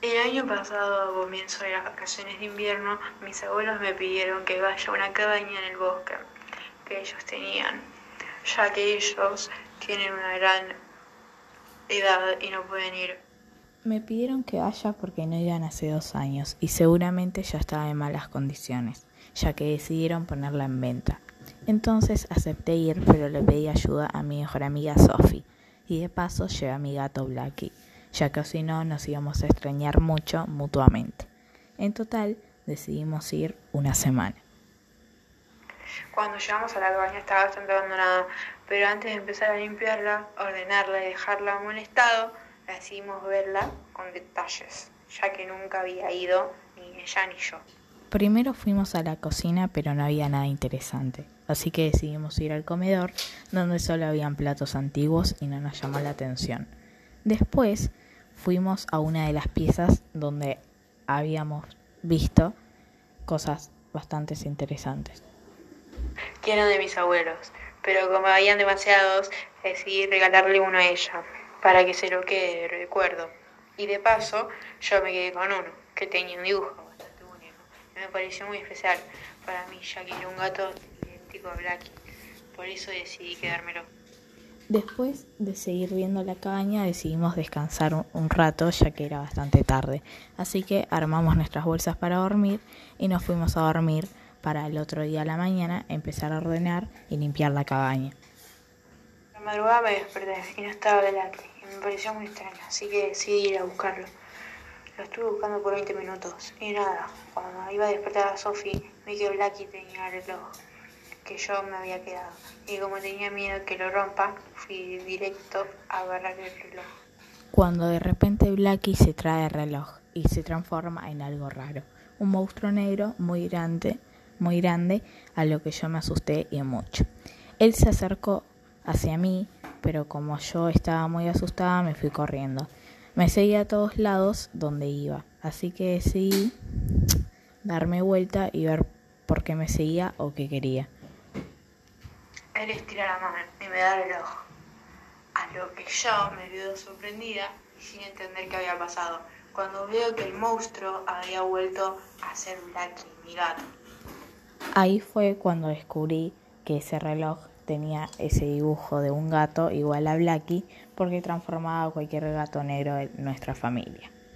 El año pasado, a comienzo de las vacaciones de invierno, mis abuelos me pidieron que vaya a una cabaña en el bosque que ellos tenían, ya que ellos tienen una gran edad y no pueden ir. Me pidieron que vaya porque no iban hace dos años y seguramente ya estaba en malas condiciones, ya que decidieron ponerla en venta. Entonces acepté ir, pero le pedí ayuda a mi mejor amiga Sophie y de paso llevé a mi gato Blackie ya que si no nos íbamos a extrañar mucho mutuamente. En total decidimos ir una semana. Cuando llegamos a la cabaña estaba bastante abandonada, pero antes de empezar a limpiarla, ordenarla y dejarla en buen estado, decidimos verla con detalles, ya que nunca había ido ni ella ni yo. Primero fuimos a la cocina, pero no había nada interesante, así que decidimos ir al comedor, donde solo habían platos antiguos y no nos llamó la atención. Después fuimos a una de las piezas donde habíamos visto cosas bastante interesantes. Que eran de mis abuelos, pero como habían demasiados, decidí regalarle uno a ella, para que se lo quede de recuerdo. Y de paso, yo me quedé con uno, que tenía un dibujo bastante único. Y me pareció muy especial para mí, ya que era un gato idéntico a Blackie. Por eso decidí quedármelo. Después de seguir viendo la cabaña decidimos descansar un, rato ya que era bastante tarde, así que armamos nuestras bolsas para dormir y nos fuimos a dormir para el otro día a la mañana empezar a ordenar y limpiar la cabaña. La madrugada me desperté y no estaba Blackie y me pareció muy extraño, así que decidí ir a buscarlo. Lo estuve buscando por 20 minutos y nada, cuando iba a despertar a Sophie vi que Blackie tenía el reloj que yo me había quedado. Y como tenía miedo que lo rompa, fui directo a agarrar el reloj. Cuando de repente Blackie se trae el reloj y se transforma en algo raro. Un monstruo negro muy grande, muy grande, a lo que yo me asusté y mucho. Él se acercó hacia mí, pero como yo estaba muy asustada, me fui corriendo. Me seguía a todos lados donde iba, así que decidí darme vuelta y ver por qué me seguía o qué quería. Él estira la mano y me da el reloj. A lo que yo me quedo sorprendida y sin entender qué había pasado, cuando veo que el monstruo había vuelto a ser Blackie, mi gato. Ahí fue cuando descubrí que ese reloj tenía ese dibujo de un gato igual a Blackie porque transformaba a cualquier gato negro de nuestra familia.